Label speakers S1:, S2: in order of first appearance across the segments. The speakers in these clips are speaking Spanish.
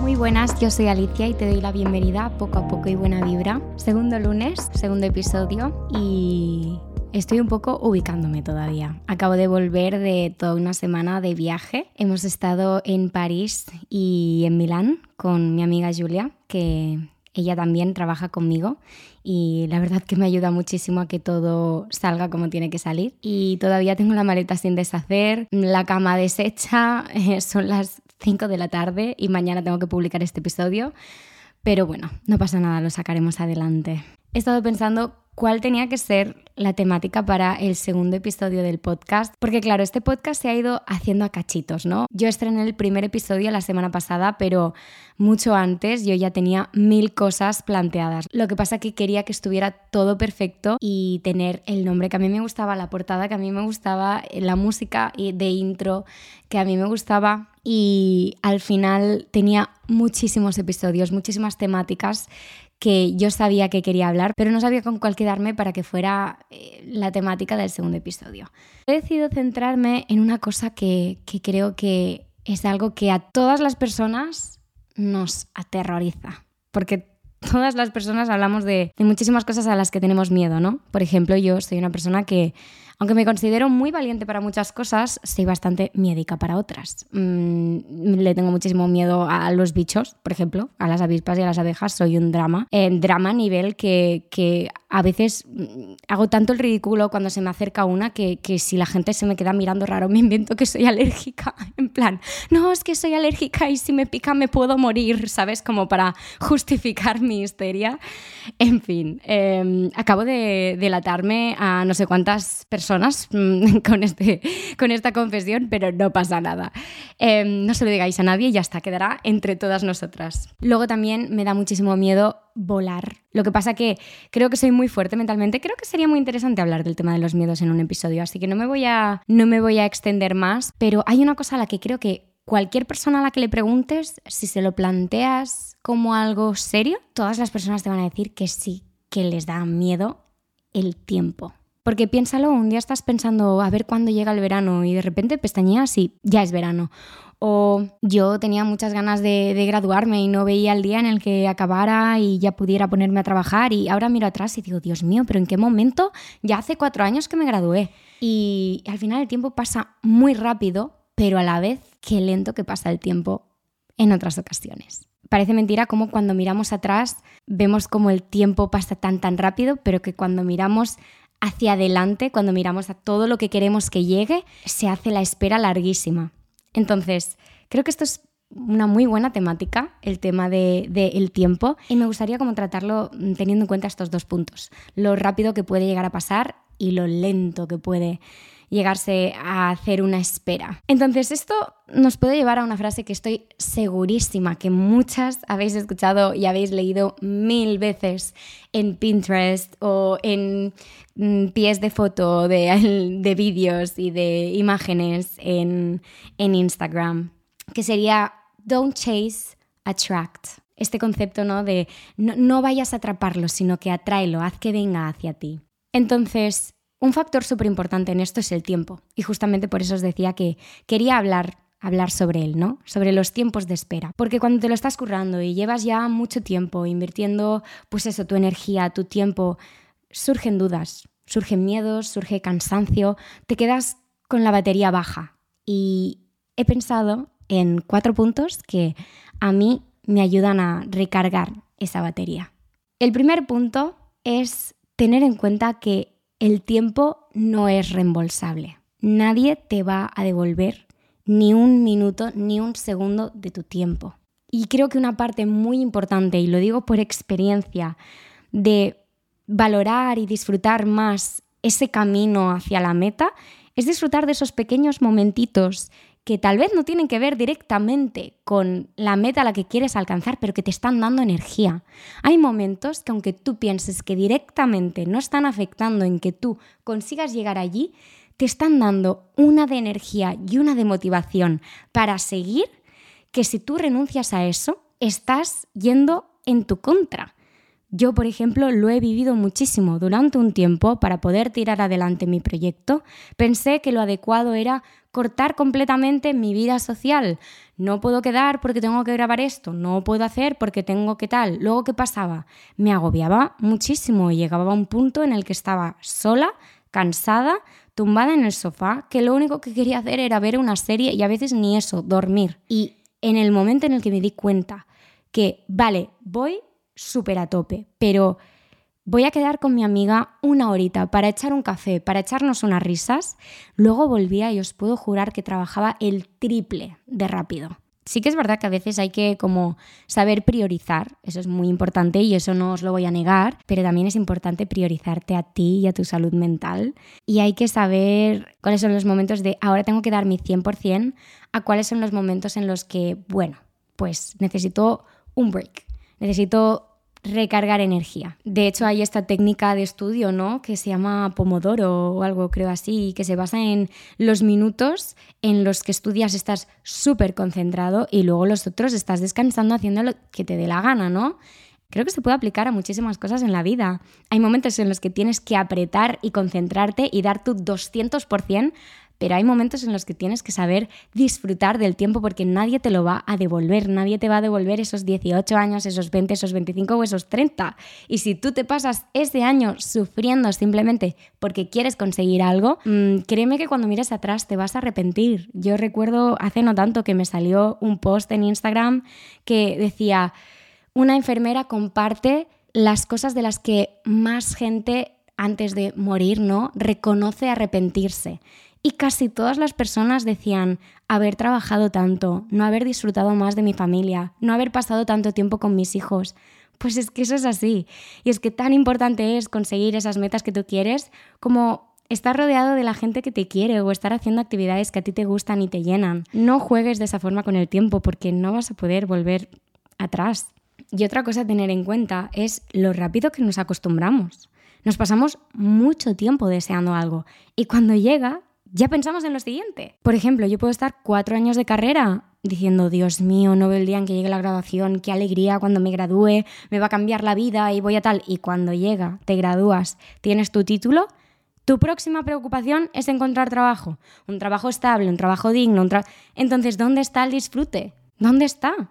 S1: Muy buenas, yo soy Alicia y te doy la bienvenida a Poco a Poco y Buena Vibra. Segundo lunes, segundo episodio y estoy un poco ubicándome todavía. Acabo de volver de toda una semana de viaje. Hemos estado en París y en Milán con mi amiga Julia, que ella también trabaja conmigo y la verdad que me ayuda muchísimo a que todo salga como tiene que salir. Y todavía tengo la maleta sin deshacer, la cama deshecha, son las 5 de la tarde y mañana tengo que publicar este episodio. Pero bueno, no pasa nada, lo sacaremos adelante. He estado pensando cuál tenía que ser la temática para el segundo episodio del podcast, porque claro, este podcast se ha ido haciendo a cachitos, ¿no? Yo estrené el primer episodio la semana pasada, pero mucho antes yo ya tenía mil cosas planteadas. Lo que pasa que quería que estuviera todo perfecto y tener el nombre que a mí me gustaba, la portada que a mí me gustaba, la música de intro que a mí me gustaba y al final tenía muchísimos episodios, muchísimas temáticas que yo sabía que quería hablar, pero no sabía con cuál quedarme para que fuera eh, la temática del segundo episodio. He decidido centrarme en una cosa que, que creo que es algo que a todas las personas nos aterroriza, porque todas las personas hablamos de, de, muchísimas cosas a las que tenemos miedo, ¿no? Por ejemplo, yo soy una persona que aunque me considero muy valiente para muchas cosas, soy bastante miedica para otras. Mm, le tengo muchísimo miedo a los bichos, por ejemplo, a las avispas y a las abejas. Soy un drama. En drama a nivel que, que, a veces mm, hago tanto el ridículo cuando se me acerca una que, que si la gente se me queda mirando raro, me invento que soy alérgica. En plan, no, es que soy alérgica y si me pica me puedo morir, ¿sabes? Como para justificar mi histeria. En fin, eh, acabo de delatarme a no sé cuántas personas mm, con, este, con esta confesión, pero no pasa nada. Em, no se lo digáis a nadie y ya está, quedará entre todas nosotras. Luego también me da muchísimo miedo volar. Lo que pasa que creo que soy muy fuerte mentalmente. Creo que sería muy interesante hablar del tema de los miedos en un episodio, así que no me voy a, no me voy a extender más, pero hay una cosa a la que creo que cualquier persona a la que le preguntes, si se lo planteas como algo serio, todas las personas te van a decir que sí, que les da miedo el tiempo. Porque piénsalo, un día estás pensando a ver cuándo llega el verano y de repente pestañeas y ya es verano. O yo tenía muchas ganas de, graduarme y no veía el día en el que acabara y ya pudiera ponerme a trabajar y ahora miro atrás y digo, Dios mío, pero ¿en qué momento? Ya hace cuatro años que me gradué. Y al final el tiempo pasa muy rápido, pero a la vez qué lento que pasa el tiempo en otras ocasiones. Parece mentira como cuando miramos atrás vemos como el tiempo pasa tan tan rápido, pero que cuando miramos hacia adelante, cuando miramos a todo lo que queremos que llegue, se hace la espera larguísima. Entonces, creo que esto es una muy buena temática, el tema del de, el tiempo, y me gustaría como tratarlo teniendo en cuenta estos dos puntos, lo rápido que puede llegar a pasar y lo lento que puede llegarse a hacer una espera. Entonces, esto nos puede llevar a una frase que estoy segurísima que muchas habéis escuchado y habéis leído mil veces en Pinterest o en mm, pies de foto, de, de vídeos y de imágenes en, en Instagram, que sería Don't chase, attract este concepto ¿no? de no, no, vayas a atraparlo, sino que atráelo, haz que venga hacia ti. Entonces, un factor súper importante en esto es el tiempo. Y justamente por eso os decía que quería hablar hablar sobre él, ¿no? Sobre los tiempos de espera. Porque cuando te lo estás currando y llevas ya mucho tiempo invirtiendo, pues eso, tu energía, tu tiempo, surgen dudas, surgen miedos, surge cansancio, te quedas con la batería baja. Y he pensado en cuatro puntos que a mí me ayudan a recargar esa batería. El primer punto es tener en cuenta que el tiempo no es reembolsable. Nadie te va a devolver ni un minuto ni un segundo de tu tiempo. Y creo que una parte muy importante, y lo digo por experiencia, de valorar y disfrutar más ese camino hacia la meta, es disfrutar de esos pequeños momentitos que tal vez no tienen que ver directamente con la meta a la que quieres alcanzar, pero que te están dando energía. Hay momentos que aunque tú pienses que directamente no están afectando en que tú consigas llegar allí, te están dando una de energía y una de motivación para seguir, que si tú renuncias a eso, estás yendo en tu contra. Yo, por ejemplo, lo he vivido muchísimo. Durante un tiempo, para poder tirar adelante mi proyecto, pensé que lo adecuado era cortar completamente mi vida social. No puedo quedar porque tengo que grabar esto, no puedo hacer porque tengo que tal. Luego, ¿qué pasaba? Me agobiaba muchísimo y llegaba a un punto en el que estaba sola, cansada, tumbada en el sofá, que lo único que quería hacer era ver una serie y a veces ni eso, dormir. Y en el momento en el que me di cuenta que, vale, voy súper a tope, pero voy a quedar con mi amiga una horita para echar un café, para echarnos unas risas, luego volvía y os puedo jurar que trabajaba el triple de rápido. Sí que es verdad que a veces hay que como saber priorizar, eso es muy importante y eso no os lo voy a negar, pero también es importante priorizarte a ti y a tu salud mental. Y hay que saber cuáles son los momentos de ahora tengo que dar mi 100% a cuáles son los momentos en los que, bueno, pues necesito un break, necesito recargar energía. De hecho, hay esta técnica de estudio, ¿no? Que se llama Pomodoro o algo, creo así, que se basa en los minutos en los que estudias estás súper concentrado y luego los otros estás descansando haciendo lo que te dé la gana, ¿no? Creo que se puede aplicar a muchísimas cosas en la vida. Hay momentos en los que tienes que apretar y concentrarte y dar tu 200% pero hay momentos en los que tienes que saber disfrutar del tiempo porque nadie te lo va a devolver, nadie te va a devolver esos 18 años, esos 20, esos 25 o esos 30. Y si tú te pasas ese año sufriendo simplemente porque quieres conseguir algo, mm, créeme que cuando mires atrás te vas a arrepentir. Yo recuerdo hace no tanto que me salió un post en Instagram que decía, una enfermera comparte las cosas de las que más gente antes de morir, ¿no? Reconoce arrepentirse. Y casi todas las personas decían haber trabajado tanto, no haber disfrutado más de mi familia, no haber pasado tanto tiempo con mis hijos. Pues es que eso es así. Y es que tan importante es conseguir esas metas que tú quieres como estar rodeado de la gente que te quiere o estar haciendo actividades que a ti te gustan y te llenan. No juegues de esa forma con el tiempo porque no vas a poder volver atrás. Y otra cosa a tener en cuenta es lo rápido que nos acostumbramos. Nos pasamos mucho tiempo deseando algo y cuando llega ya pensamos en lo siguiente. Por ejemplo, yo puedo estar cuatro años de carrera diciendo, Dios mío, no veo el día en que llegue la graduación, qué alegría cuando me gradúe, me va a cambiar la vida y voy a tal. Y cuando llega, te gradúas, tienes tu título, tu próxima preocupación es encontrar trabajo, un trabajo estable, un trabajo digno. Entonces, ¿dónde está el disfrute? ¿Dónde está?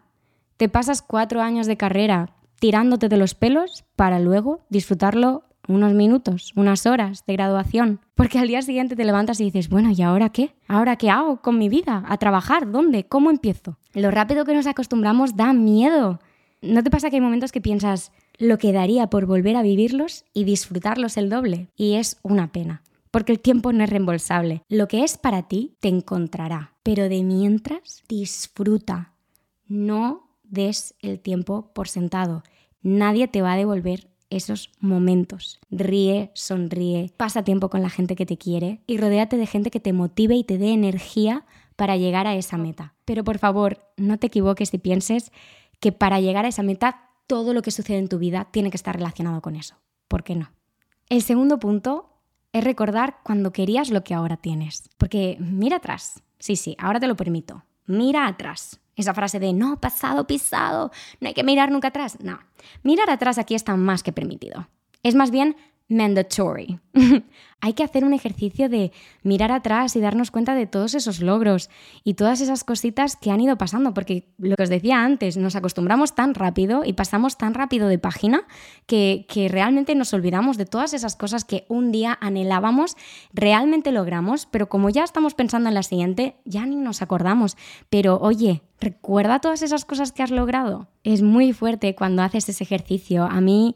S1: Te pasas cuatro años de carrera tirándote de los pelos para luego disfrutarlo unos minutos, unas horas de graduación, porque al día siguiente te levantas y dices, bueno, ¿y ahora qué? ¿Ahora qué hago con mi vida? ¿A trabajar? ¿Dónde? ¿Cómo empiezo? Lo rápido que nos acostumbramos da miedo. ¿No te pasa que hay momentos que piensas lo que daría por volver a vivirlos y disfrutarlos el doble? Y es una pena, porque el tiempo no es reembolsable. Lo que es para ti te encontrará, pero de mientras disfruta. No des el tiempo por sentado. Nadie te va a devolver esos momentos. Ríe, sonríe, pasa tiempo con la gente que te quiere y rodéate de gente que te motive y te dé energía para llegar a esa meta. Pero por favor, no te equivoques y pienses que para llegar a esa meta todo lo que sucede en tu vida tiene que estar relacionado con eso. ¿Por qué no? El segundo punto es recordar cuando querías lo que ahora tienes. Porque mira atrás. Sí, sí, ahora te lo permito. Mira atrás. Esa frase de no, pasado, pisado, no hay que mirar nunca atrás. No, mirar atrás aquí está más que permitido. Es más bien mandatory. Hay que hacer un ejercicio de mirar atrás y darnos cuenta de todos esos logros y todas esas cositas que han ido pasando, porque lo que os decía antes, nos acostumbramos tan rápido y pasamos tan rápido de página que, que realmente nos olvidamos de todas esas cosas que un día anhelábamos, realmente logramos, pero como ya estamos pensando en la siguiente, ya ni nos acordamos. Pero oye, recuerda todas esas cosas que has logrado. Es muy fuerte cuando haces ese ejercicio. A mí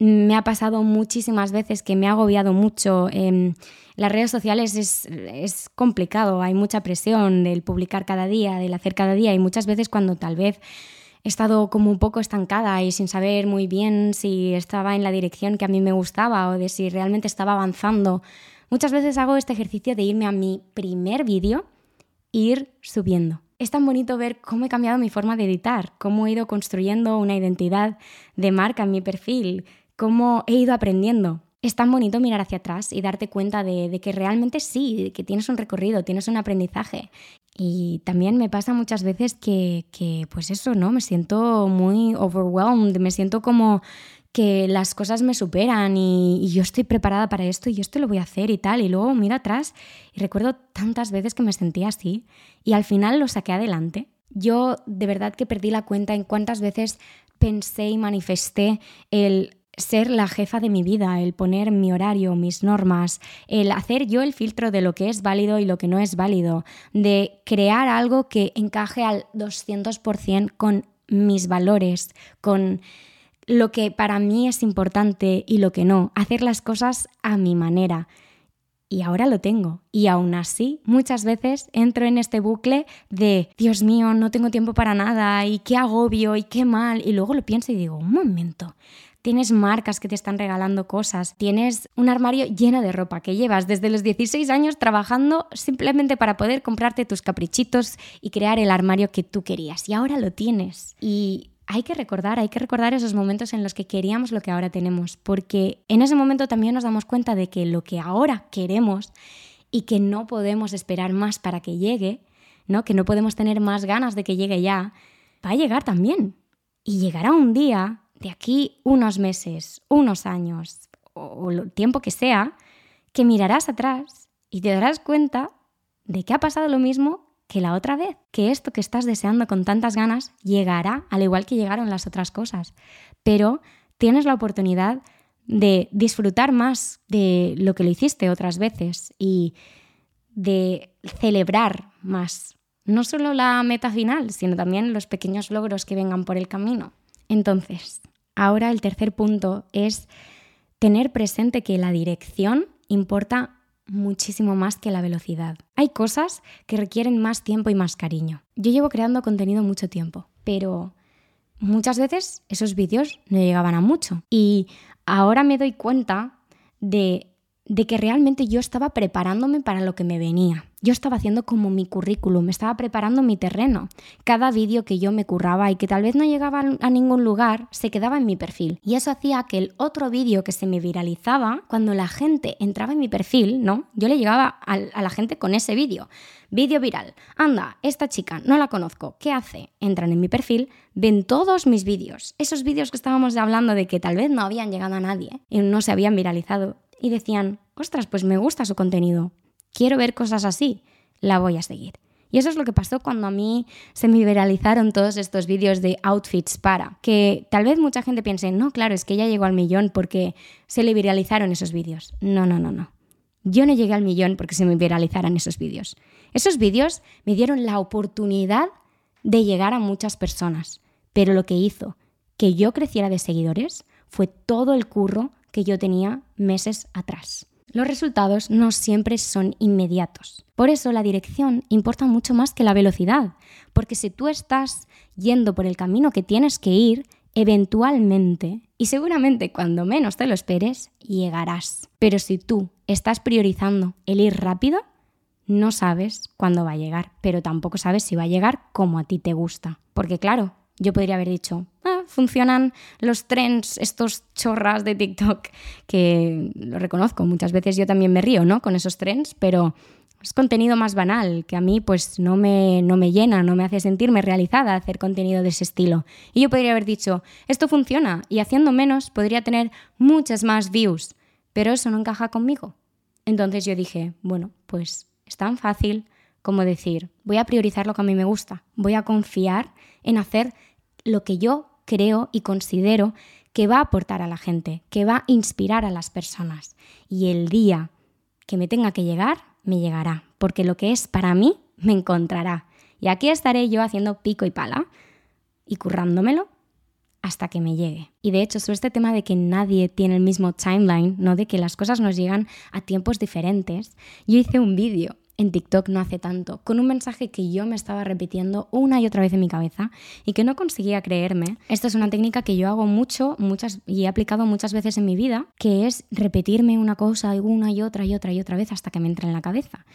S1: me ha pasado muchísimas veces que me ha agobiado mucho. Em, las redes sociales es, es, complicado, hay mucha presión del publicar cada día, del hacer cada día y muchas veces cuando tal vez he estado como un poco estancada y sin saber muy bien si estaba en la dirección que a mí me gustaba o de si realmente estaba avanzando, muchas veces hago este ejercicio de irme a mi primer vídeo e ir subiendo. Es tan bonito ver cómo he cambiado mi forma de editar, cómo he ido construyendo una identidad de marca en mi perfil, cómo he ido aprendiendo. Es tan bonito mirar hacia atrás y darte cuenta de, que realmente sí, que tienes un recorrido, tienes un aprendizaje. Y también me pasa muchas veces que, pues eso, ¿no? Me siento muy overwhelmed, me siento como que las cosas me superan y, yo estoy preparada para esto y esto lo voy a hacer y tal. Y luego miro atrás y recuerdo tantas veces que me sentía así y al final lo saqué adelante. Yo de verdad que perdí la cuenta en cuántas veces pensé y manifesté el ser la jefa de mi vida, el poner mi horario, mis normas, el hacer yo el filtro de lo que es válido y lo que no es válido, de crear algo que encaje al 200% con mis valores, con lo que para mí es importante y lo que no, hacer las cosas a mi manera. Y ahora lo tengo. Y aún así, muchas veces entro en este bucle de, Dios mío, no tengo tiempo para nada, y qué agobio, y qué mal. Y luego lo pienso y digo, un momento, tienes marcas que te están regalando cosas, tienes un armario lleno de ropa que llevas desde los 16 años trabajando simplemente para poder comprarte tus caprichitos y crear el armario que tú querías y ahora lo tienes. Y hay que recordar, hay que recordar esos momentos en los que queríamos lo que ahora tenemos, porque en ese momento también nos damos cuenta de que lo que ahora queremos y que no podemos esperar más para que llegue, ¿no? Que no podemos tener más ganas de que llegue ya, va a llegar también. Y llegará un día de aquí unos meses, unos años o el tiempo que sea, que mirarás atrás y te darás cuenta de que ha pasado lo mismo que la otra vez, que esto que estás deseando con tantas ganas llegará al igual que llegaron las otras cosas, pero tienes la oportunidad de disfrutar más de lo que lo hiciste otras veces y de celebrar más, no solo la meta final, sino también los pequeños logros que vengan por el camino. Entonces, Ahora el tercer punto es tener presente que la dirección importa muchísimo más que la velocidad. Hay cosas que requieren más tiempo y más cariño. Yo llevo creando contenido mucho tiempo, pero muchas veces esos vídeos no llegaban a mucho. Y ahora me doy cuenta de de que realmente yo estaba preparándome para lo que me venía. Yo estaba haciendo como mi currículum, me estaba preparando mi terreno. Cada vídeo que yo me curraba y que tal vez no llegaba a ningún lugar, se quedaba en mi perfil. Y eso hacía que el otro vídeo que se me viralizaba, cuando la gente entraba en mi perfil, ¿no? Yo le llegaba a, la gente con ese vídeo. Vídeo viral. Anda, esta chica, no la conozco. ¿Qué hace? Entran en mi perfil, ven todos mis vídeos. Esos vídeos que estábamos hablando de que tal vez no habían llegado a nadie y no se habían viralizado y decían, ostras, pues me gusta su contenido, quiero ver cosas así, la voy a seguir. Y eso es lo que pasó cuando a mí se me viralizaron todos estos vídeos de outfits para, que tal vez mucha gente piense, no, claro, es que ya llegó al millón porque se le viralizaron esos vídeos. No, no, no, no. Yo no llegué al millón porque se me viralizaran esos vídeos. Esos vídeos me dieron la oportunidad de llegar a muchas personas, pero lo que hizo que yo creciera de seguidores fue todo el curro que yo tenía meses atrás. Los resultados no siempre son inmediatos. Por eso la dirección importa mucho más que la velocidad, porque si tú estás yendo por el camino que tienes que ir, eventualmente, y seguramente cuando menos te lo esperes, llegarás. Pero si tú estás priorizando el ir rápido, no sabes cuándo va a llegar, pero tampoco sabes si va a llegar como a ti te gusta. Porque claro, yo podría haber dicho, ah, funcionan los trends, estos chorras de TikTok, que lo reconozco, muchas veces yo también me río, ¿no? Con esos trends, pero es contenido más banal, que a mí pues no me, no me llena, no me hace sentirme realizada hacer contenido de ese estilo. Y yo podría haber dicho, esto funciona, y haciendo menos podría tener muchas más views, pero eso no encaja conmigo. Entonces yo dije, bueno, pues es tan fácil como decir, voy a priorizar lo que a mí me gusta, voy a confiar en hacer lo que yo creo y considero que va a aportar a la gente, que va a inspirar a las personas. Y el día que me tenga que llegar, me llegará, porque lo que es para mí, me encontrará. Y aquí estaré yo haciendo pico y pala y currándomelo hasta que me llegue. Y de hecho, sobre este tema de que nadie tiene el mismo timeline, ¿no? De que las cosas nos llegan a tiempos diferentes, yo hice un vídeo en TikTok no hace tanto, con un mensaje que yo me estaba repitiendo una y otra vez en mi cabeza y que no conseguía creerme. Esta es una técnica que yo hago mucho, muchas y he aplicado muchas veces en mi vida, que es repetirme una cosa una y otra y otra y otra vez hasta que me entre en la cabeza.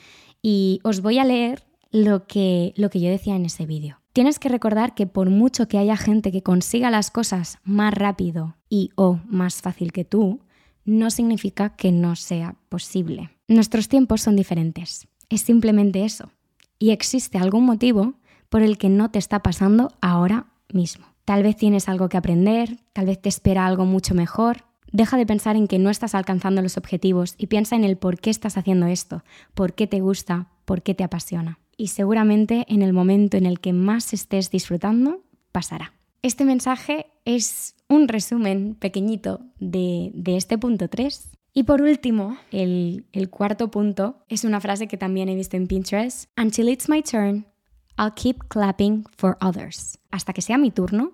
S1: Y os voy a leer lo que, lo que yo decía en ese vídeo. Tienes que recordar que por mucho que haya gente que consiga las cosas más rápido y o más fácil que tú, no significa que no sea posible. Nuestros tiempos son diferentes es simplemente eso. Y existe algún motivo por el que no te está pasando ahora mismo. Tal vez tienes algo que aprender, tal vez te espera algo mucho mejor. Deja de pensar en que no estás alcanzando los objetivos y piensa en el por qué estás haciendo esto, por qué te gusta, por qué te apasiona. Y seguramente en el momento en el que más estés disfrutando, pasará. Este mensaje es un resumen pequeñito de, este punto 3. Y por último, el, cuarto punto es una frase que también he visto en Pinterest. Until it's my turn, I'll keep clapping for others. Hasta que sea mi turno,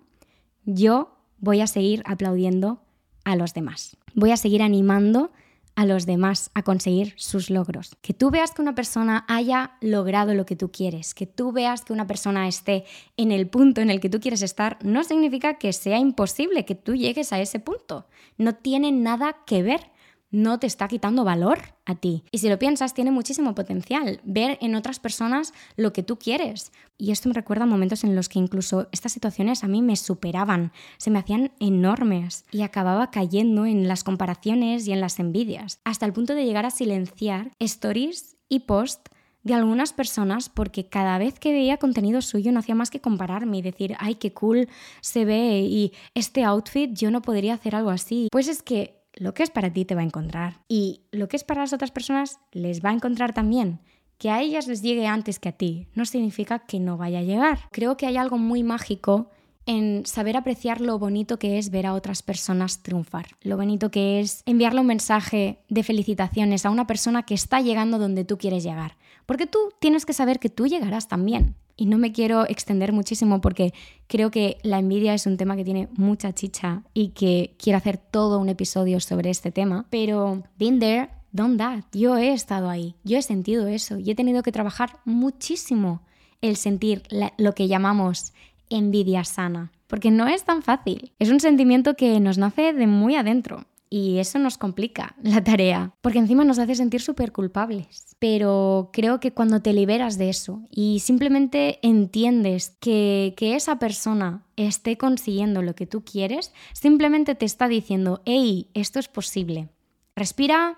S1: yo voy a seguir aplaudiendo a los demás. Voy a seguir animando a los demás a conseguir sus logros. Que tú veas que una persona haya logrado lo que tú quieres, que tú veas que una persona esté en el punto en el que tú quieres estar, no significa que sea imposible que tú llegues a ese punto. No tiene nada que ver no te está quitando valor a ti. Y si lo piensas, tiene muchísimo potencial ver en otras personas lo que tú quieres. Y esto me recuerda momentos en los que incluso estas situaciones a mí me superaban, se me hacían enormes y acababa cayendo en las comparaciones y en las envidias, hasta el punto de llegar a silenciar stories y posts de algunas personas porque cada vez que veía contenido suyo no hacía más que compararme y decir, ay, qué cool se ve y este outfit yo no podría hacer algo así. Pues es que lo que es para ti te va a encontrar y lo que es para las otras personas les va a encontrar también. Que a ellas les llegue antes que a ti no significa que no vaya a llegar. Creo que hay algo muy mágico en saber apreciar lo bonito que es ver a otras personas triunfar, lo bonito que es enviarle un mensaje de felicitaciones a una persona que está llegando donde tú quieres llegar, porque tú tienes que saber que tú llegarás también. Y no me quiero extender muchísimo porque creo que la envidia es un tema que tiene mucha chicha y que quiero hacer todo un episodio sobre este tema. Pero been there, done that. Yo he estado ahí, yo he sentido eso y he tenido que trabajar muchísimo el sentir lo que llamamos envidia sana. Porque no es tan fácil. Es un sentimiento que nos nace de muy adentro y eso nos complica la tarea, porque encima nos hace sentir súper culpables. Pero creo que cuando te liberas de eso y simplemente entiendes que, que esa persona esté consiguiendo lo que tú quieres, simplemente te está diciendo, hey, esto es posible. Respira,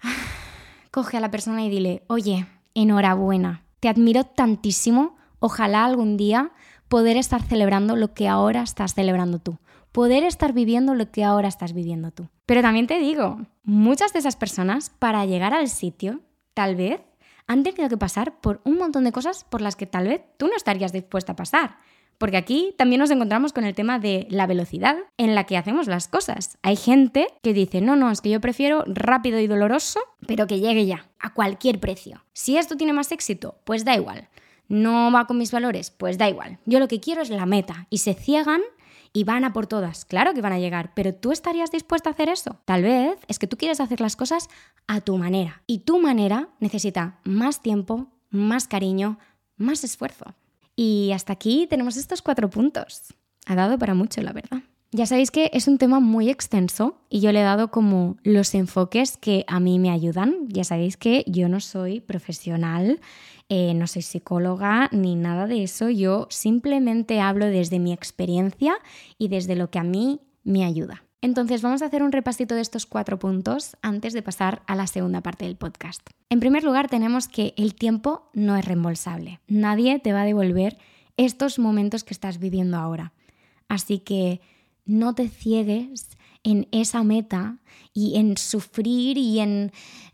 S1: coge a la persona y dile, oye, enhorabuena, te admiro tantísimo, ojalá algún día poder estar celebrando lo que ahora estás celebrando tú poder estar viviendo lo que ahora estás viviendo tú. Pero también te digo, muchas de esas personas para llegar al sitio, tal vez, han tenido que pasar por un montón de cosas por las que tal vez tú no estarías dispuesta a pasar. Porque aquí también nos encontramos con el tema de la velocidad en la que hacemos las cosas. Hay gente que dice, no, no, es que yo prefiero rápido y doloroso, pero que llegue ya, a cualquier precio. Si esto tiene más éxito, pues da igual. No va con mis valores, pues da igual. Yo lo que quiero es la meta. Y se ciegan y van a por todas. Claro que van a llegar, pero ¿tú estarías dispuesta a hacer eso? Tal vez es que tú quieres hacer las cosas a tu manera y tu manera necesita más tiempo, más cariño, más esfuerzo. Y hasta aquí tenemos estos cuatro puntos. Ha dado para mucho, la verdad. Ya sabéis que es un tema muy extenso y yo le he dado como los enfoques que a mí me ayudan. Ya sabéis que yo no soy profesional, eh, no soy psicóloga ni nada de eso. Yo simplemente hablo desde mi experiencia y desde lo que a mí me ayuda. Entonces vamos a hacer un repasito de estos cuatro puntos antes de pasar a la segunda parte del podcast. En primer lugar tenemos que el tiempo no es reembolsable. Nadie te va a devolver estos momentos que estás viviendo ahora. Así que no te ciegues en esa meta y en sufrir y en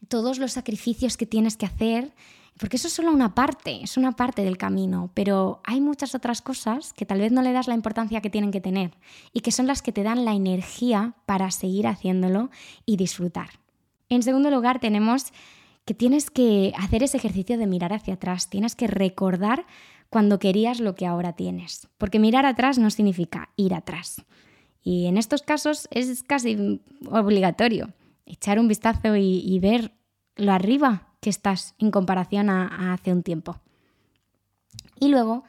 S1: todos los sacrificios que tienes que hacer, porque eso es solo una parte, es una parte del camino, pero hay muchas otras cosas que tal vez no le das la importancia que tienen que tener y que son las que te dan la energía para seguir haciéndolo y disfrutar. En segundo lugar, tenemos que tienes que hacer ese ejercicio de mirar hacia atrás, tienes que recordar cuando querías lo que ahora tienes, porque mirar atrás no significa ir atrás. Y en estos casos es casi obligatorio echar un vistazo y, ver lo arriba que estás en comparación a, hace un tiempo. Y luego,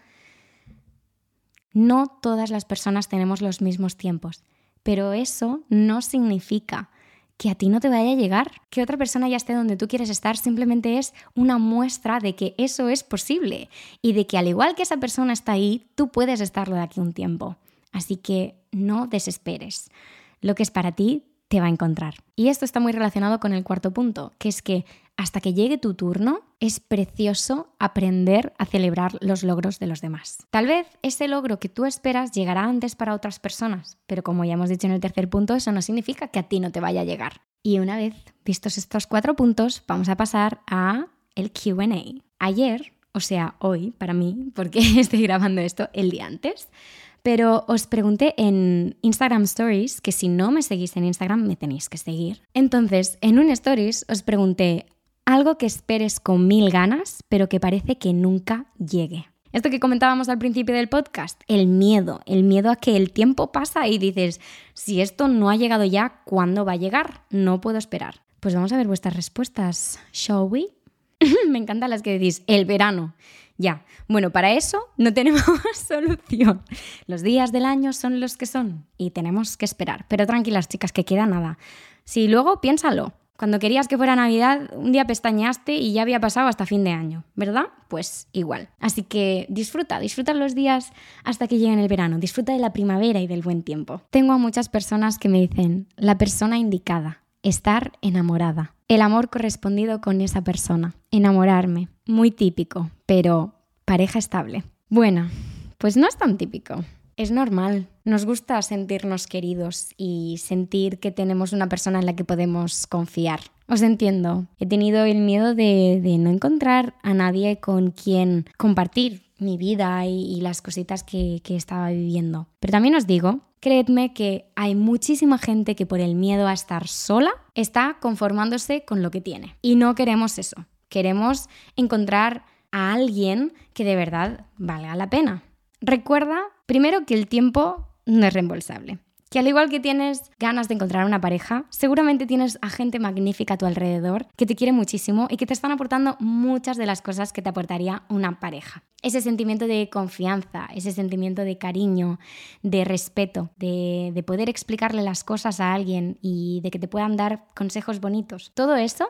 S1: no todas las personas tenemos los mismos tiempos, pero eso no significa que a ti no te vaya a llegar, que otra persona ya esté donde tú quieres estar, simplemente es una muestra de que eso es posible y de que al igual que esa persona está ahí, tú puedes estarlo de aquí un tiempo. Así que no desesperes. Lo que es para ti te va a encontrar. Y esto está muy relacionado con el cuarto punto, que es que hasta que llegue tu turno es precioso aprender a celebrar los logros de los demás. Tal vez ese logro que tú esperas llegará antes para otras personas, pero como ya hemos dicho en el tercer punto, eso no significa que a ti no te vaya a llegar. Y una vez vistos estos cuatro puntos, vamos a pasar a el QA. Ayer, o sea, hoy para mí, porque estoy grabando esto el día antes, pero os pregunté en Instagram Stories, que si no me seguís en Instagram me tenéis que seguir. Entonces, en un Stories os pregunté algo que esperes con mil ganas, pero que parece que nunca llegue. Esto que comentábamos al principio del podcast, el miedo, el miedo a que el tiempo pasa y dices, si esto no ha llegado ya, ¿cuándo va a llegar? No puedo esperar. Pues vamos a ver vuestras respuestas, shall we? Me encantan las que decís, el verano. Ya, bueno, para eso no tenemos solución. Los días del año son los que son y tenemos que esperar. Pero tranquilas, chicas, que queda nada. Si luego piénsalo. Cuando querías que fuera Navidad, un día pestañaste y ya había pasado hasta fin de año, ¿verdad? Pues igual. Así que disfruta, disfruta los días hasta que llegue el verano, disfruta de la primavera y del buen tiempo. Tengo a muchas personas que me dicen, la persona indicada, estar enamorada, el amor correspondido con esa persona, enamorarme, muy típico, pero pareja estable. Bueno, pues no es tan típico. Es normal. Nos gusta sentirnos queridos y sentir que tenemos una persona en la que podemos confiar. Os entiendo. He tenido el miedo de, no encontrar a nadie con quien compartir mi vida y, las cositas que, estaba viviendo. Pero también os digo, creedme que hay muchísima gente que por el miedo a estar sola está conformándose con lo que tiene. Y no queremos eso. Queremos encontrar a alguien que de verdad valga la pena. Recuerda, primero, que el tiempo no es reembolsable. Que al igual que tienes ganas de encontrar una pareja, seguramente tienes a gente magnífica a tu alrededor que te quiere muchísimo y que te están aportando muchas de las cosas que te aportaría una pareja. Ese sentimiento de confianza, ese sentimiento de cariño, de respeto, de, de poder explicarle las cosas a alguien y de que te puedan dar consejos bonitos. Todo eso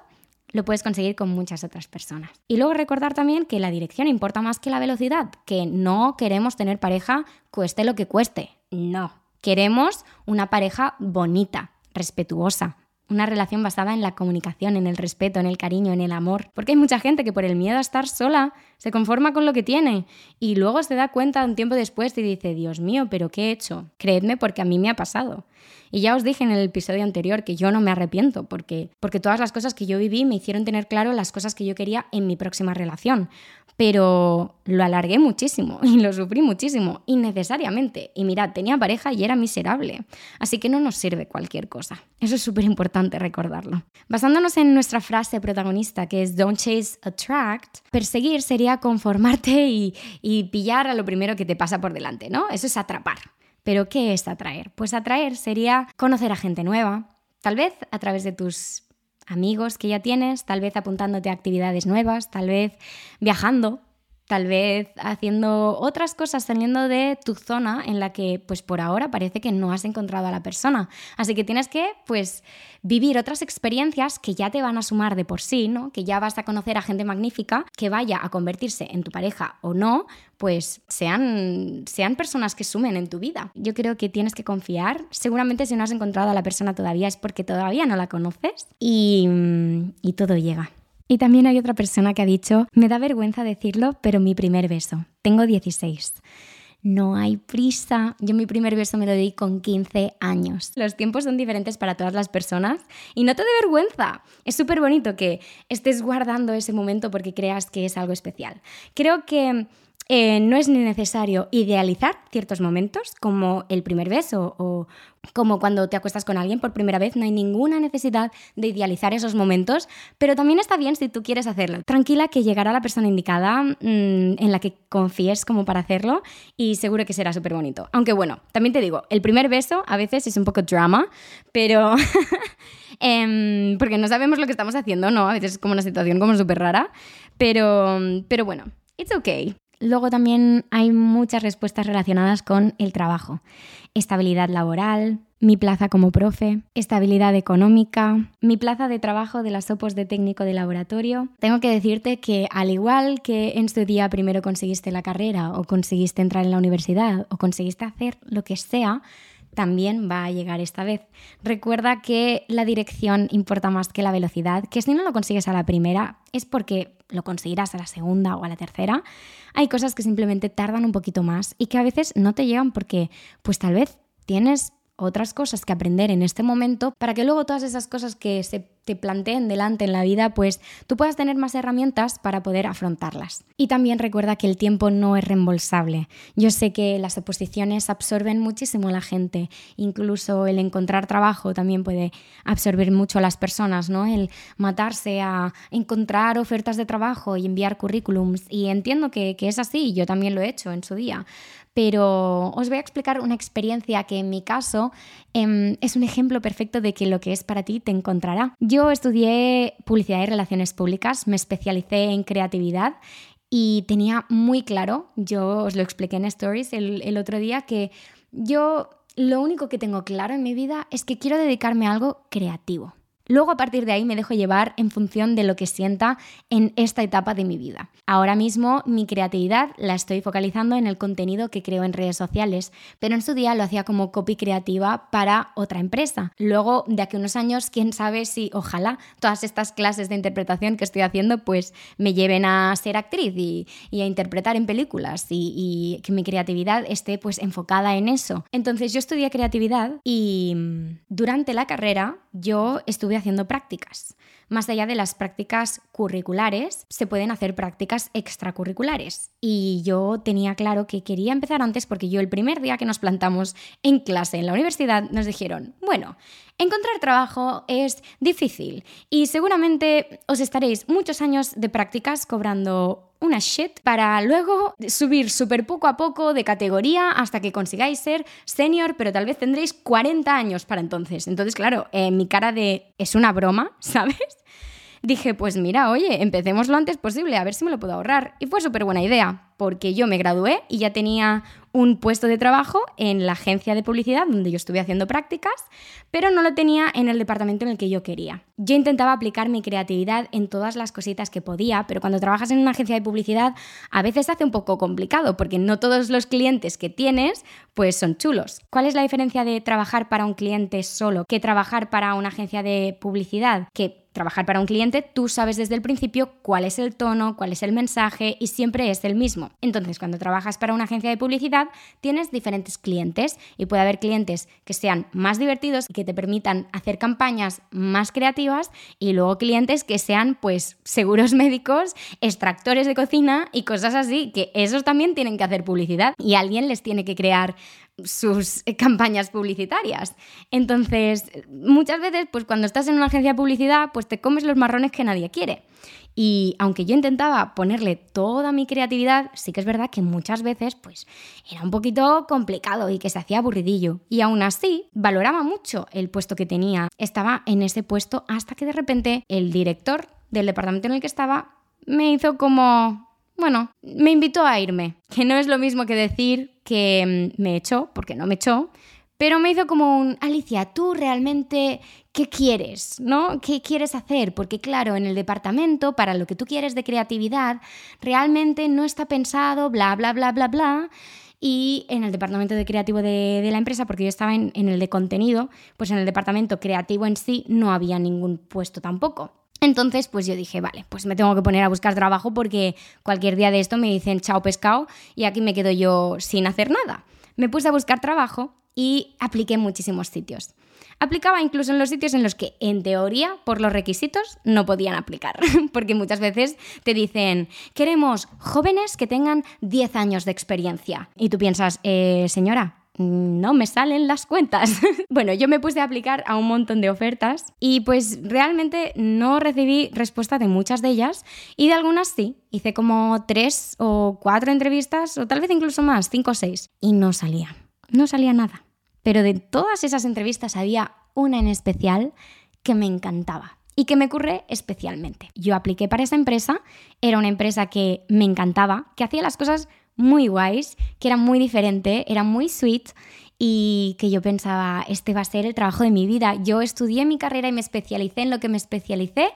S1: lo puedes conseguir con muchas otras personas. Y luego recordar también que la dirección importa más que la velocidad, que no queremos tener pareja cueste lo que cueste, no. Queremos una pareja bonita, respetuosa, una relación basada en la comunicación, en el respeto, en el cariño, en el amor. Porque hay mucha gente que por el miedo a estar sola se conforma con lo que tiene y luego se da cuenta un tiempo después y dice, Dios mío, pero ¿qué he hecho? Creedme porque a mí me ha pasado. Y ya os dije en el episodio anterior que yo no me arrepiento porque, porque todas las cosas que yo viví me hicieron tener claro las cosas que yo quería en mi próxima relación. Pero lo alargué muchísimo y lo sufrí muchísimo, innecesariamente. Y mirad, tenía pareja y era miserable. Así que no nos sirve cualquier cosa. Eso es súper importante recordarlo. Basándonos en nuestra frase protagonista que es Don't chase, attract, perseguir sería conformarte y, y pillar a lo primero que te pasa por delante, ¿no? Eso es atrapar. Pero ¿qué es atraer? Pues atraer sería conocer a gente nueva, tal vez a través de tus amigos que ya tienes, tal vez apuntándote a actividades nuevas, tal vez viajando tal vez haciendo otras cosas, saliendo de tu zona en la que pues por ahora parece que no has encontrado a la persona. Así que tienes que pues vivir otras experiencias que ya te van a sumar de por sí, ¿no? Que ya vas a conocer a gente magnífica que vaya a convertirse en tu pareja o no, pues sean, sean personas que sumen en tu vida. Yo creo que tienes que confiar. Seguramente si no has encontrado a la persona todavía es porque todavía no la conoces y, y todo llega. Y también hay otra persona que ha dicho, me da vergüenza decirlo, pero mi primer beso. Tengo 16. No hay prisa. Yo mi primer beso me lo di con 15 años. Los tiempos son diferentes para todas las personas y no te dé vergüenza. Es súper bonito que estés guardando ese momento porque creas que es algo especial. Creo que eh, no es necesario idealizar ciertos momentos, como el primer beso o como cuando te acuestas con alguien por primera vez, no hay ninguna necesidad de idealizar esos momentos, pero también está bien si tú quieres hacerlo. Tranquila que llegará la persona indicada mm, en la que confíes como para hacerlo y seguro que será súper bonito. Aunque bueno, también te digo, el primer beso a veces es un poco drama, pero... Em, porque no sabemos lo que estamos haciendo, ¿no? A veces es como una situación como súper rara, pero, pero bueno, it's okay. Luego también hay muchas respuestas relacionadas con el trabajo. Estabilidad laboral, mi plaza como profe, estabilidad económica, mi plaza de trabajo de las opos de técnico de laboratorio. Tengo que decirte que al igual que en su día primero conseguiste la carrera o conseguiste entrar en la universidad o conseguiste hacer lo que sea, también va a llegar esta vez. Recuerda que la dirección importa más que la velocidad, que si no lo consigues a la primera es porque lo conseguirás a la segunda o a la tercera. Hay cosas que simplemente tardan un poquito más y que a veces no te llegan porque pues tal vez tienes otras cosas que aprender en este momento para que luego todas esas cosas que se te planteen delante en la vida, pues tú puedas tener más herramientas para poder afrontarlas. Y también recuerda que el tiempo no es reembolsable. Yo sé que las oposiciones absorben muchísimo a la gente, incluso el encontrar trabajo también puede absorber mucho a las personas, ¿no? El matarse a encontrar ofertas de trabajo y enviar currículums. Y entiendo que, que es así, yo también lo he hecho en su día pero os voy a explicar una experiencia que en mi caso em, es un ejemplo perfecto de que lo que es para ti te encontrará. Yo estudié publicidad y relaciones públicas, me especialicé en creatividad y tenía muy claro, yo os lo expliqué en Stories el, el otro día, que yo lo único que tengo claro en mi vida es que quiero dedicarme a algo creativo. Luego a partir de ahí me dejo llevar en función de lo que sienta en esta etapa de mi vida. Ahora mismo mi creatividad la estoy focalizando en el contenido que creo en redes sociales, pero en su día lo hacía como copy creativa para otra empresa. Luego de aquí unos años, quién sabe si ojalá todas estas clases de interpretación que estoy haciendo pues me lleven a ser actriz y, a interpretar en películas y, y, que mi creatividad esté pues enfocada en eso. Entonces yo estudié creatividad y mm, durante la carrera yo estuve haciendo prácticas. Más allá de las prácticas curriculares, se pueden hacer prácticas extracurriculares. Y yo tenía claro que quería empezar antes porque yo el primer día que nos plantamos en clase en la universidad nos dijeron, bueno, encontrar trabajo es difícil y seguramente os estaréis muchos años de prácticas cobrando una shit para luego subir súper poco a poco de categoría hasta que consigáis ser senior, pero tal vez tendréis 40 años para entonces. Entonces, claro, en mi cara de es una broma, ¿sabes? Dije, pues mira, oye, empecemos lo antes posible, a ver si me lo puedo ahorrar. Y fue súper buena idea porque yo me gradué y ya tenía un puesto de trabajo en la agencia de publicidad donde yo estuve haciendo prácticas, pero no lo tenía en el departamento en el que yo quería. Yo intentaba aplicar mi creatividad en todas las cositas que podía, pero cuando trabajas en una agencia de publicidad a veces se hace un poco complicado porque no todos los clientes que tienes pues son chulos. ¿Cuál es la diferencia de trabajar para un cliente solo que trabajar para una agencia de publicidad? Que trabajar para un cliente, tú sabes desde el principio cuál es el tono, cuál es el mensaje y siempre es el mismo. Entonces, cuando trabajas para una agencia de publicidad, tienes diferentes clientes y puede haber clientes que sean más divertidos y que te permitan hacer campañas más creativas y luego clientes que sean pues seguros médicos, extractores de cocina y cosas así, que esos también tienen que hacer publicidad y alguien les tiene que crear sus campañas publicitarias. Entonces, muchas veces, pues cuando estás en una agencia de publicidad, pues te comes los marrones que nadie quiere. Y aunque yo intentaba ponerle toda mi creatividad, sí que es verdad que muchas veces pues era un poquito complicado y que se hacía aburridillo. Y aún así valoraba mucho el puesto que tenía. Estaba en ese puesto hasta que de repente el director del departamento en el que estaba me hizo como, bueno, me invitó a irme, que no es lo mismo que decir que mm, me echó, porque no me echó, pero me hizo como un, Alicia, tú realmente, ¿qué quieres? ¿No? ¿Qué quieres hacer? Porque claro, en el departamento, para lo que tú quieres de creatividad, realmente no está pensado, bla, bla, bla, bla, bla. Y en el departamento de creativo de, la empresa, porque yo estaba en, en el de contenido, pues en el departamento creativo en sí no había ningún puesto tampoco. Entonces, pues yo dije, vale, pues me tengo que poner a buscar trabajo porque cualquier día de esto me dicen chao pescado y aquí me quedo yo sin hacer nada. Me puse a buscar trabajo y apliqué en muchísimos sitios. Aplicaba incluso en los sitios en los que, en teoría, por los requisitos, no podían aplicar, porque muchas veces te dicen, queremos jóvenes que tengan 10 años de experiencia. Y tú piensas, eh, señora, no me salen las cuentas. bueno, yo me puse a aplicar a un montón de ofertas y pues realmente no recibí respuesta de muchas de ellas y de algunas sí. Hice como tres o cuatro entrevistas o tal vez incluso más, cinco o seis, y no salía, no salía nada. Pero de todas esas entrevistas había una en especial que me encantaba y que me ocurre especialmente. Yo apliqué para esa empresa, era una empresa que me encantaba, que hacía las cosas muy guays, que era muy diferente, era muy sweet y que yo pensaba, este va a ser el trabajo de mi vida. Yo estudié mi carrera y me especialicé en lo que me especialicé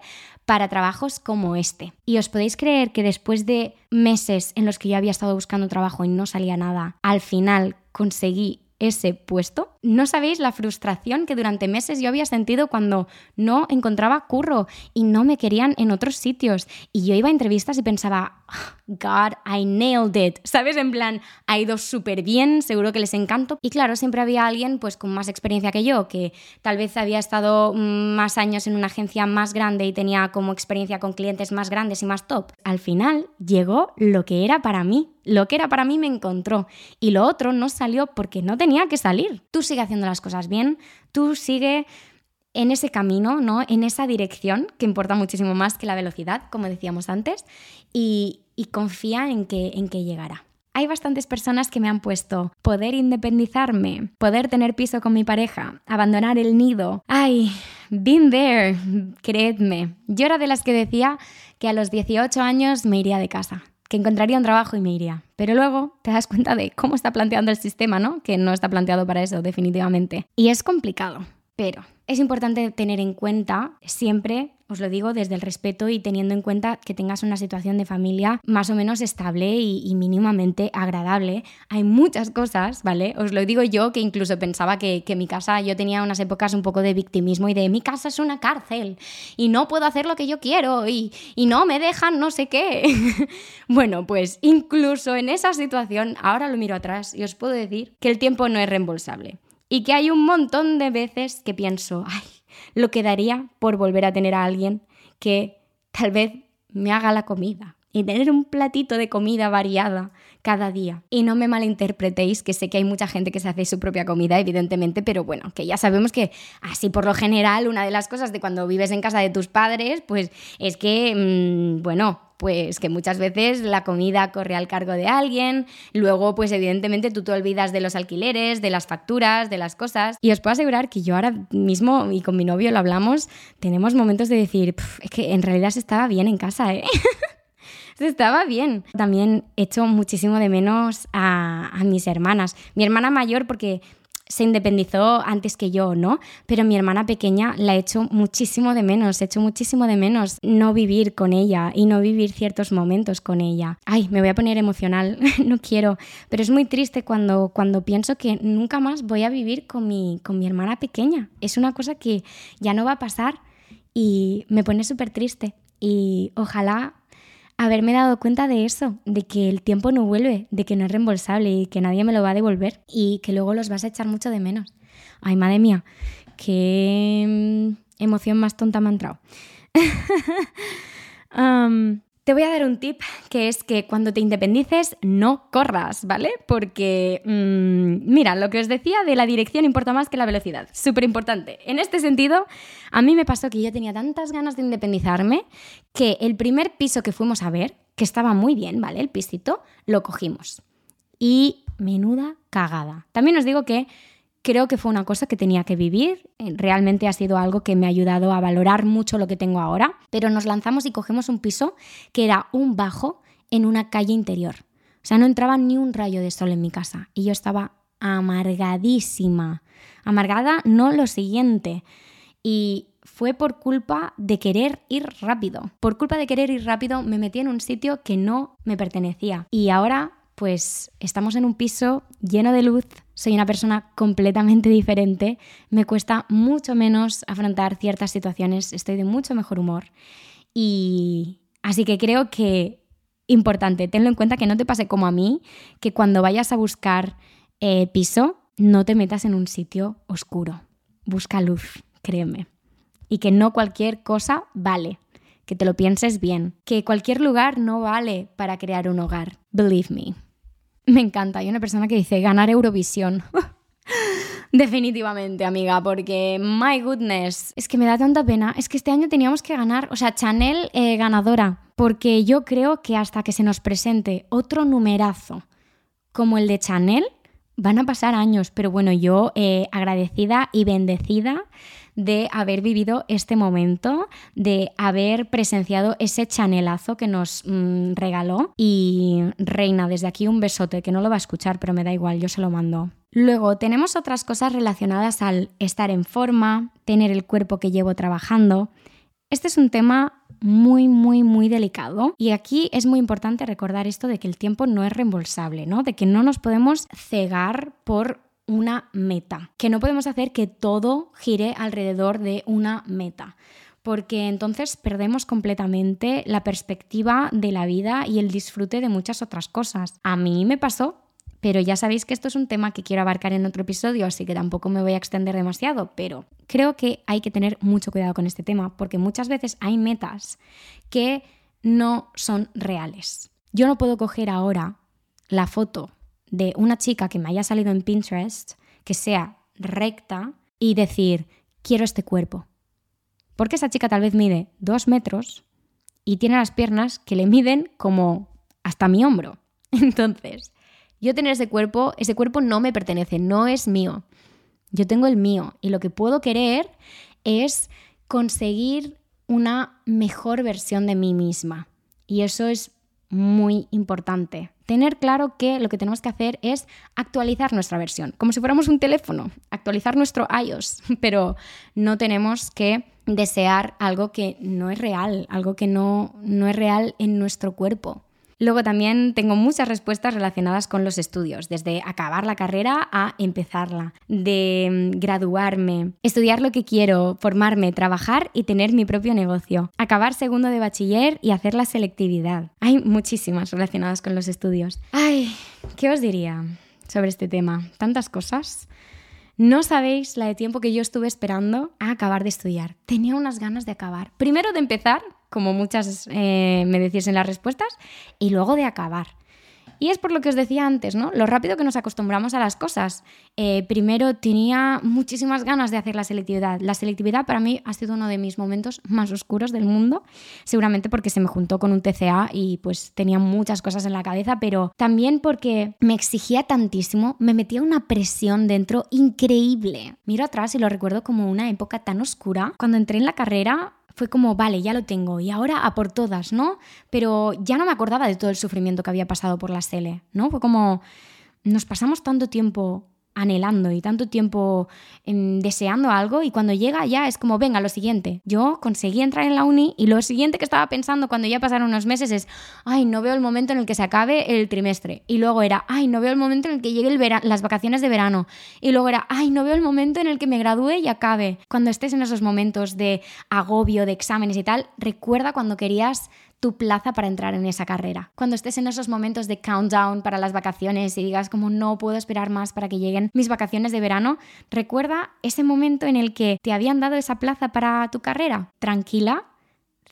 S1: para trabajos como este. Y os podéis creer que después de meses en los que yo había estado buscando trabajo y no salía nada, al final conseguí ese puesto. No sabéis la frustración que durante meses yo había sentido cuando no encontraba curro y no me querían en otros sitios. Y yo iba a entrevistas y pensaba, God, I nailed it. ¿Sabes? En plan, ha ido súper bien, seguro que les encanto. Y claro, siempre había alguien pues con más experiencia que yo, que tal vez había estado más años en una agencia más grande y tenía como experiencia con clientes más grandes y más top. Al final llegó lo que era para mí. Lo que era para mí me encontró y lo otro no salió porque no tenía que salir. Tú sigue haciendo las cosas bien, tú sigue en ese camino, ¿no? En esa dirección, que importa muchísimo más que la velocidad, como decíamos antes, y, confía en que, en que llegará. Hay bastantes personas que me han puesto poder independizarme, poder tener piso con mi pareja, abandonar el nido. Ay, been there, creedme. Yo era de las que decía que a los 18 años me iría de casa que encontraría un trabajo y me iría. Pero luego te das cuenta de cómo está planteando el sistema, ¿no? Que no está planteado para eso, definitivamente. Y es complicado, pero es importante tener en cuenta siempre, os lo digo desde el respeto y teniendo en cuenta que tengas una situación de familia más o menos estable y, mínimamente agradable. Hay muchas cosas, ¿vale? Os lo digo yo que incluso pensaba que, mi casa, yo tenía unas épocas un poco de victimismo y de mi casa es una cárcel y no puedo hacer lo que yo quiero y no me dejan no sé qué. bueno, pues incluso en esa situación, ahora lo miro atrás y os puedo decir que el tiempo no es reembolsable. Y que hay un montón de veces que pienso, ay, lo que daría por volver a tener a alguien que tal vez me haga la comida y tener un platito de comida variada cada día. Y no me malinterpretéis, que sé que hay mucha gente que se hace su propia comida, evidentemente, pero bueno, que ya sabemos que así por lo general una de las cosas de cuando vives en casa de tus padres, pues es que, mm, bueno, pues que muchas veces la comida corre al cargo de alguien, luego pues evidentemente tú te olvidas de los alquileres, de las facturas, de las cosas. Y os puedo asegurar que yo ahora mismo y con mi novio lo hablamos, tenemos momentos de decir, es que en realidad se estaba bien en casa, ¿eh? se estaba bien. También echo muchísimo de menos a, a mis hermanas. Mi hermana mayor porque se independizó antes que yo, ¿no? Pero mi hermana pequeña la he hecho muchísimo de menos, he hecho muchísimo de menos no vivir con ella y no vivir ciertos momentos con ella. Ay, me voy a poner emocional, no quiero, pero es muy triste cuando, cuando pienso que nunca más voy a vivir con mi, con mi hermana pequeña. Es una cosa que ya no va a pasar y me pone súper triste y ojalá haberme dado cuenta de eso, de que el tiempo no vuelve, de que no es reembolsable y que nadie me lo va a devolver y que luego los vas a echar mucho de menos. Ay, madre mía, qué mm, emoción más tonta me ha entrado. Te voy a dar un tip que es que cuando te independices no corras, ¿vale? Porque, mm, mira, lo que os decía de la dirección importa más que la velocidad. Súper importante. En este sentido, a mí me pasó que yo tenía tantas ganas de independizarme que el primer piso que fuimos a ver, que estaba muy bien, ¿vale? El pisito, lo cogimos. Y menuda cagada. También os digo que creo que fue una cosa que tenía que vivir, eh, realmente ha sido algo que me ha ayudado a valorar mucho lo que tengo ahora, pero nos lanzamos y cogemos un piso que era un bajo en una calle interior. O sea, no entraba ni un rayo de sol en mi casa y yo estaba amargadísima. Amargada, no lo siguiente. Y fue por culpa de querer ir rápido. Por culpa de querer ir rápido me metí en un sitio que no me pertenecía. Y ahora pues estamos en un piso lleno de luz, soy una persona completamente diferente, me cuesta mucho menos afrontar ciertas situaciones, estoy de mucho mejor humor y así que creo que importante, tenlo en cuenta que no te pase como a mí, que cuando vayas a buscar eh, piso no te metas en un sitio oscuro, busca luz, créeme, y que no cualquier cosa vale que te lo pienses bien, que cualquier lugar no vale para crear un hogar. Believe me. Me encanta. Hay una persona que dice ganar Eurovisión. Definitivamente, amiga, porque my goodness, es que me da tanta pena. Es que este año teníamos que ganar, o sea, Chanel eh, ganadora, porque yo creo que hasta que se nos presente otro numerazo como el de Chanel, van a pasar años, pero bueno, yo eh, agradecida y bendecida de haber vivido este momento, de haber presenciado ese chanelazo que nos mm, regaló. Y Reina, desde aquí un besote, que no lo va a escuchar, pero me da igual, yo se lo mando. Luego tenemos otras cosas relacionadas al estar en forma, tener el cuerpo que llevo trabajando. Este es un tema muy, muy, muy delicado. Y aquí es muy importante recordar esto de que el tiempo no es reembolsable, ¿no? De que no nos podemos cegar por una meta, que no podemos hacer que todo gire alrededor de una meta porque entonces perdemos completamente la perspectiva de la vida y el disfrute de muchas otras cosas. A mí me pasó, pero ya sabéis que esto es un tema que quiero abarcar en otro episodio, así que tampoco me voy a extender demasiado, pero creo que hay que tener mucho cuidado con este tema, porque muchas veces hay metas que no son reales. Yo no puedo coger ahora la foto de una chica que me haya salido en Pinterest, que sea recta, y decir, quiero este cuerpo. Porque esa chica tal vez mide dos metros y tiene las piernas que le miden como hasta mi hombro. Entonces, yo tener ese cuerpo, ese cuerpo no me pertenece, no es mío. Yo tengo el mío y lo que puedo querer es conseguir una mejor versión de mí misma. Y eso es muy importante. Tener claro que lo que tenemos que hacer es actualizar nuestra versión, como si fuéramos un teléfono, actualizar nuestro iOS, pero no tenemos que desear algo que no es real, algo que no, no es real en nuestro cuerpo. Luego también tengo muchas respuestas relacionadas con los estudios, desde acabar la carrera a empezarla, de mm, graduarme, estudiar lo que quiero, formarme, trabajar y tener mi propio negocio, acabar segundo de bachiller y hacer la selectividad. Hay muchísimas relacionadas con los estudios. Ay, ¿qué os diría sobre este tema? Tantas cosas. No sabéis la de tiempo que yo estuve esperando a acabar de estudiar. Tenía unas ganas de acabar. Primero de empezar, como muchas eh, me decís en las respuestas, y luego de acabar. Y es por lo que os decía antes, ¿no? Lo rápido que nos acostumbramos a las cosas. Eh, primero tenía muchísimas ganas de hacer la selectividad. La selectividad para mí ha sido uno de mis momentos más oscuros del mundo, seguramente porque se me juntó con un TCA y pues tenía muchas cosas en la cabeza, pero también porque me exigía tantísimo, me metía una presión dentro increíble. Miro atrás y lo recuerdo como una época tan oscura. Cuando entré en la carrera fue como, vale, ya lo tengo y ahora a por todas, ¿no? Pero ya no me acordaba de todo el sufrimiento que había pasado por la Sele, ¿no? Fue como, nos pasamos tanto tiempo anhelando y tanto tiempo em, deseando algo y cuando llega ya es como, venga, lo siguiente. Yo conseguí entrar en la uni y lo siguiente que estaba pensando cuando ya pasaron unos meses es, ay, no veo el momento en el que se acabe el trimestre. Y luego era, ay, no veo el momento en el que lleguen las vacaciones de verano. Y luego era, ay, no veo el momento en el que me gradúe y acabe. Cuando estés en esos momentos de agobio, de exámenes y tal, recuerda cuando querías tu plaza para entrar en esa carrera. Cuando estés en esos momentos de countdown para las vacaciones y digas como no puedo esperar más para que lleguen mis vacaciones de verano, recuerda ese momento en el que te habían dado esa plaza para tu carrera. Tranquila,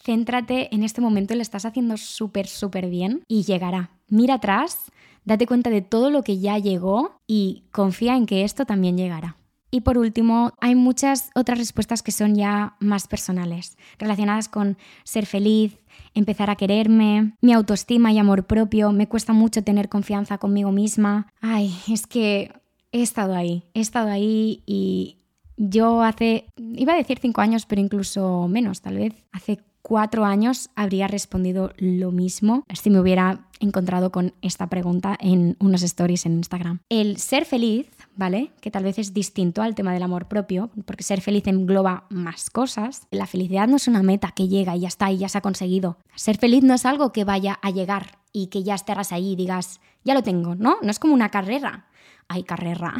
S1: céntrate en este momento lo estás haciendo súper, súper bien y llegará. Mira atrás, date cuenta de todo lo que ya llegó y confía en que esto también llegará. Y por último, hay muchas otras respuestas que son ya más personales, relacionadas con ser feliz, empezar a quererme, mi autoestima y amor propio, me cuesta mucho tener confianza conmigo misma. Ay, es que he estado ahí, he estado ahí y yo hace, iba a decir cinco años, pero incluso menos, tal vez, hace cuatro años habría respondido lo mismo si me hubiera encontrado con esta pregunta en unas stories en Instagram. El ser feliz, ¿vale? Que tal vez es distinto al tema del amor propio, porque ser feliz engloba más cosas. La felicidad no es una meta que llega y ya está y ya se ha conseguido. Ser feliz no es algo que vaya a llegar y que ya estarás ahí y digas, ya lo tengo, ¿no? No es como una carrera. Hay carrera.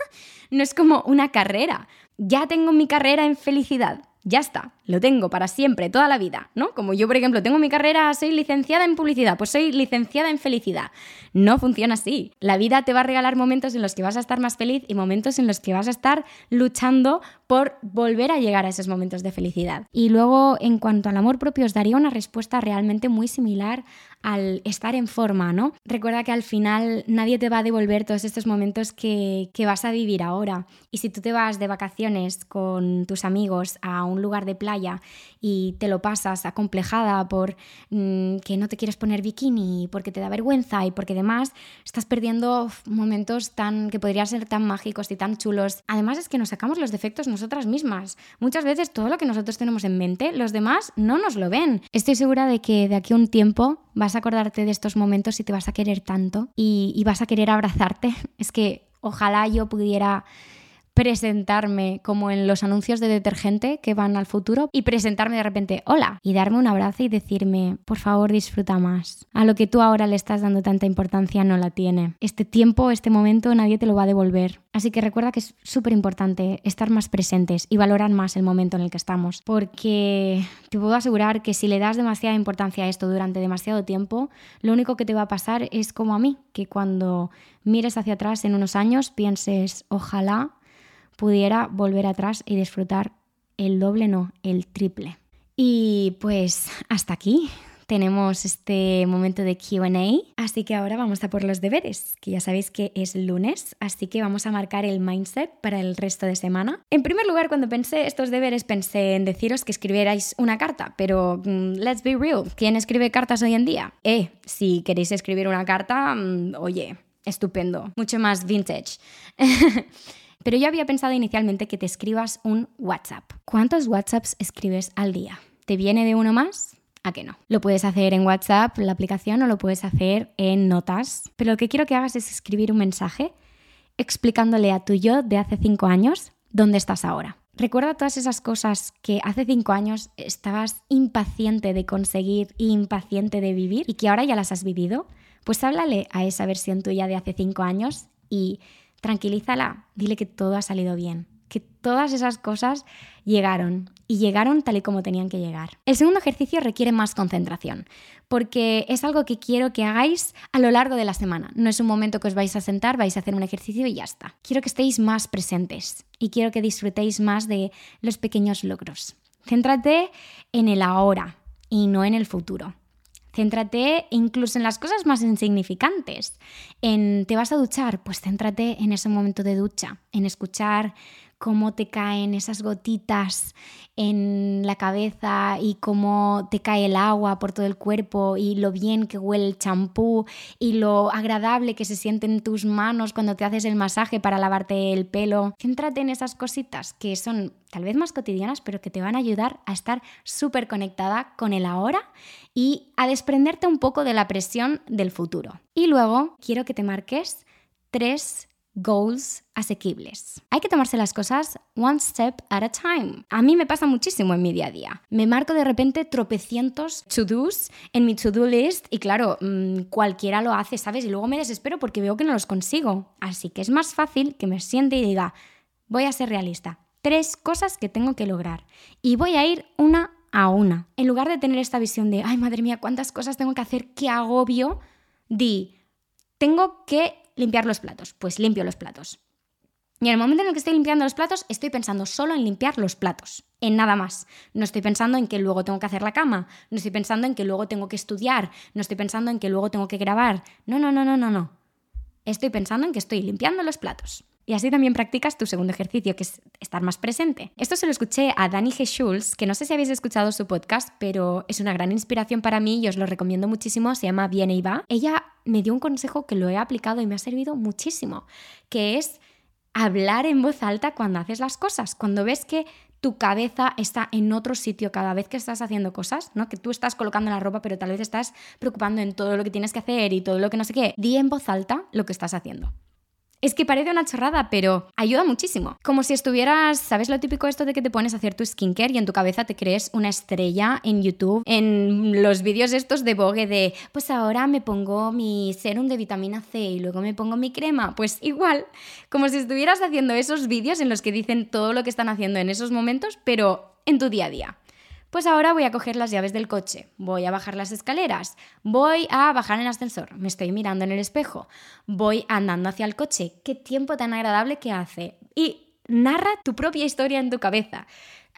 S1: no es como una carrera. Ya tengo mi carrera en felicidad ya está, lo tengo para siempre, toda la vida, ¿no? Como yo, por ejemplo, tengo mi carrera, soy licenciada en publicidad, pues soy licenciada en felicidad. No funciona así. La vida te va a regalar momentos en los que vas a estar más feliz y momentos en los que vas a estar luchando por volver a llegar a esos momentos de felicidad. Y luego, en cuanto al amor propio, os daría una respuesta realmente muy similar al estar en forma, ¿no? Recuerda que al final nadie te va a devolver todos estos momentos que, que vas a vivir ahora. Y si tú te vas de vacaciones con tus amigos a un lugar de playa y te lo pasas acomplejada por mm, que no te quieres poner bikini, porque te da vergüenza y porque además estás perdiendo momentos tan que podrían ser tan mágicos y tan chulos. Además es que nos sacamos los defectos nosotras mismas. Muchas veces todo lo que nosotros tenemos en mente, los demás no nos lo ven. Estoy segura de que de aquí a un tiempo vas a acordarte de estos momentos y te vas a querer tanto y, y vas a querer abrazarte. Es que ojalá yo pudiera presentarme como en los anuncios de detergente que van al futuro y presentarme de repente, hola, y darme un abrazo y decirme, por favor, disfruta más. A lo que tú ahora le estás dando tanta importancia no la tiene. Este tiempo, este momento, nadie te lo va a devolver. Así que recuerda que es súper importante estar más presentes y valorar más el momento en el que estamos, porque te puedo asegurar que si le das demasiada importancia a esto durante demasiado tiempo, lo único que te va a pasar es como a mí, que cuando mires hacia atrás en unos años pienses, ojalá pudiera volver atrás y disfrutar el doble, no, el triple. Y pues hasta aquí tenemos este momento de QA, así que ahora vamos a por los deberes, que ya sabéis que es lunes, así que vamos a marcar el mindset para el resto de semana. En primer lugar, cuando pensé estos deberes, pensé en deciros que escribierais una carta, pero mm, let's be real, ¿quién escribe cartas hoy en día? Eh, si queréis escribir una carta, mm, oye, estupendo, mucho más vintage. Pero yo había pensado inicialmente que te escribas un WhatsApp. ¿Cuántos WhatsApps escribes al día? ¿Te viene de uno más? ¿A qué no? Lo puedes hacer en WhatsApp, la aplicación, o lo puedes hacer en notas. Pero lo que quiero que hagas es escribir un mensaje explicándole a tu yo de hace cinco años dónde estás ahora. Recuerda todas esas cosas que hace cinco años estabas impaciente de conseguir e impaciente de vivir y que ahora ya las has vivido. Pues háblale a esa versión tuya de hace cinco años y tranquilízala, dile que todo ha salido bien, que todas esas cosas llegaron y llegaron tal y como tenían que llegar. El segundo ejercicio requiere más concentración, porque es algo que quiero que hagáis a lo largo de la semana. No es un momento que os vais a sentar, vais a hacer un ejercicio y ya está. Quiero que estéis más presentes y quiero que disfrutéis más de los pequeños logros. Céntrate en el ahora y no en el futuro. Céntrate incluso en las cosas más insignificantes. En te vas a duchar, pues céntrate en ese momento de ducha, en escuchar cómo te caen esas gotitas en la cabeza y cómo te cae el agua por todo el cuerpo y lo bien que huele el champú y lo agradable que se siente en tus manos cuando te haces el masaje para lavarte el pelo. Céntrate en esas cositas que son tal vez más cotidianas, pero que te van a ayudar a estar súper conectada con el ahora y a desprenderte un poco de la presión del futuro. Y luego quiero que te marques tres goals asequibles. Hay que tomarse las cosas one step at a time. A mí me pasa muchísimo en mi día a día. Me marco de repente tropecientos to-dos en mi to-do list y claro, mm, cualquiera lo hace, ¿sabes? Y luego me desespero porque veo que no los consigo. Así que es más fácil que me siente y diga, voy a ser realista. Tres cosas que tengo que lograr. Y voy a ir una a una. En lugar de tener esta visión de, ay madre mía, cuántas cosas tengo que hacer, qué agobio, di, tengo que limpiar los platos. Pues limpio los platos. Y en el momento en el que estoy limpiando los platos, estoy pensando solo en limpiar los platos, en nada más. No estoy pensando en que luego tengo que hacer la cama, no estoy pensando en que luego tengo que estudiar, no estoy pensando en que luego tengo que grabar. No, no, no, no, no, no. Estoy pensando en que estoy limpiando los platos. Y así también practicas tu segundo ejercicio, que es estar más presente. Esto se lo escuché a Dani G. Schulz, que no sé si habéis escuchado su podcast, pero es una gran inspiración para mí y os lo recomiendo muchísimo. Se llama Viene y va. Ella me dio un consejo que lo he aplicado y me ha servido muchísimo, que es hablar en voz alta cuando haces las cosas. Cuando ves que tu cabeza está en otro sitio cada vez que estás haciendo cosas, ¿no? Que tú estás colocando la ropa, pero tal vez estás preocupando en todo lo que tienes que hacer y todo lo que no sé qué. Di en voz alta lo que estás haciendo. Es que parece una chorrada, pero ayuda muchísimo. Como si estuvieras, ¿sabes lo típico esto de que te pones a hacer tu skincare y en tu cabeza te crees una estrella en YouTube? En los vídeos estos de Vogue de, pues ahora me pongo mi serum de vitamina C y luego me pongo mi crema. Pues igual, como si estuvieras haciendo esos vídeos en los que dicen todo lo que están haciendo en esos momentos, pero en tu día a día. Pues ahora voy a coger las llaves del coche, voy a bajar las escaleras, voy a bajar el ascensor, me estoy mirando en el espejo, voy andando hacia el coche. Qué tiempo tan agradable que hace. Y narra tu propia historia en tu cabeza.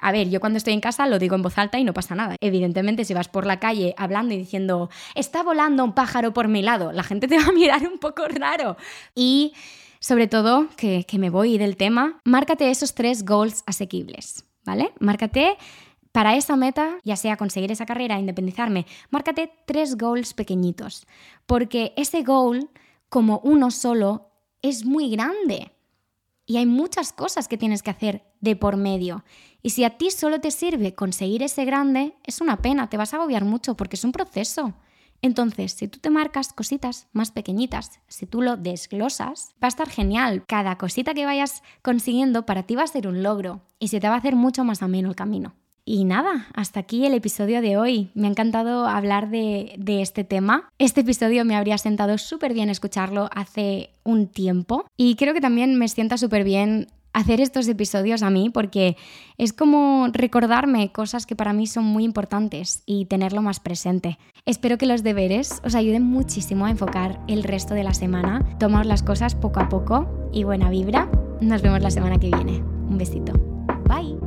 S1: A ver, yo cuando estoy en casa lo digo en voz alta y no pasa nada. Evidentemente, si vas por la calle hablando y diciendo, está volando un pájaro por mi lado, la gente te va a mirar un poco raro. Y sobre todo, que, que me voy del tema, márcate esos tres goals asequibles, ¿vale? Márcate para esa meta, ya sea conseguir esa carrera, independizarme, márcate tres goals pequeñitos, porque ese goal, como uno solo, es muy grande. Y hay muchas cosas que tienes que hacer de por medio. Y si a ti solo te sirve conseguir ese grande, es una pena, te vas a agobiar mucho porque es un proceso. Entonces, si tú te marcas cositas más pequeñitas, si tú lo desglosas, va a estar genial. Cada cosita que vayas consiguiendo para ti va a ser un logro y se te va a hacer mucho más ameno el camino. Y nada, hasta aquí el episodio de hoy. Me ha encantado hablar de, este tema. Este episodio me habría sentado súper bien escucharlo hace un tiempo y creo que también me sienta súper bien hacer estos episodios a mí porque es como recordarme cosas que para mí son muy importantes y tenerlo más presente. Espero que los deberes os ayuden muchísimo a enfocar el resto de la semana, tomar las cosas poco a poco y buena vibra. Nos vemos la semana que viene. Un besito. Bye.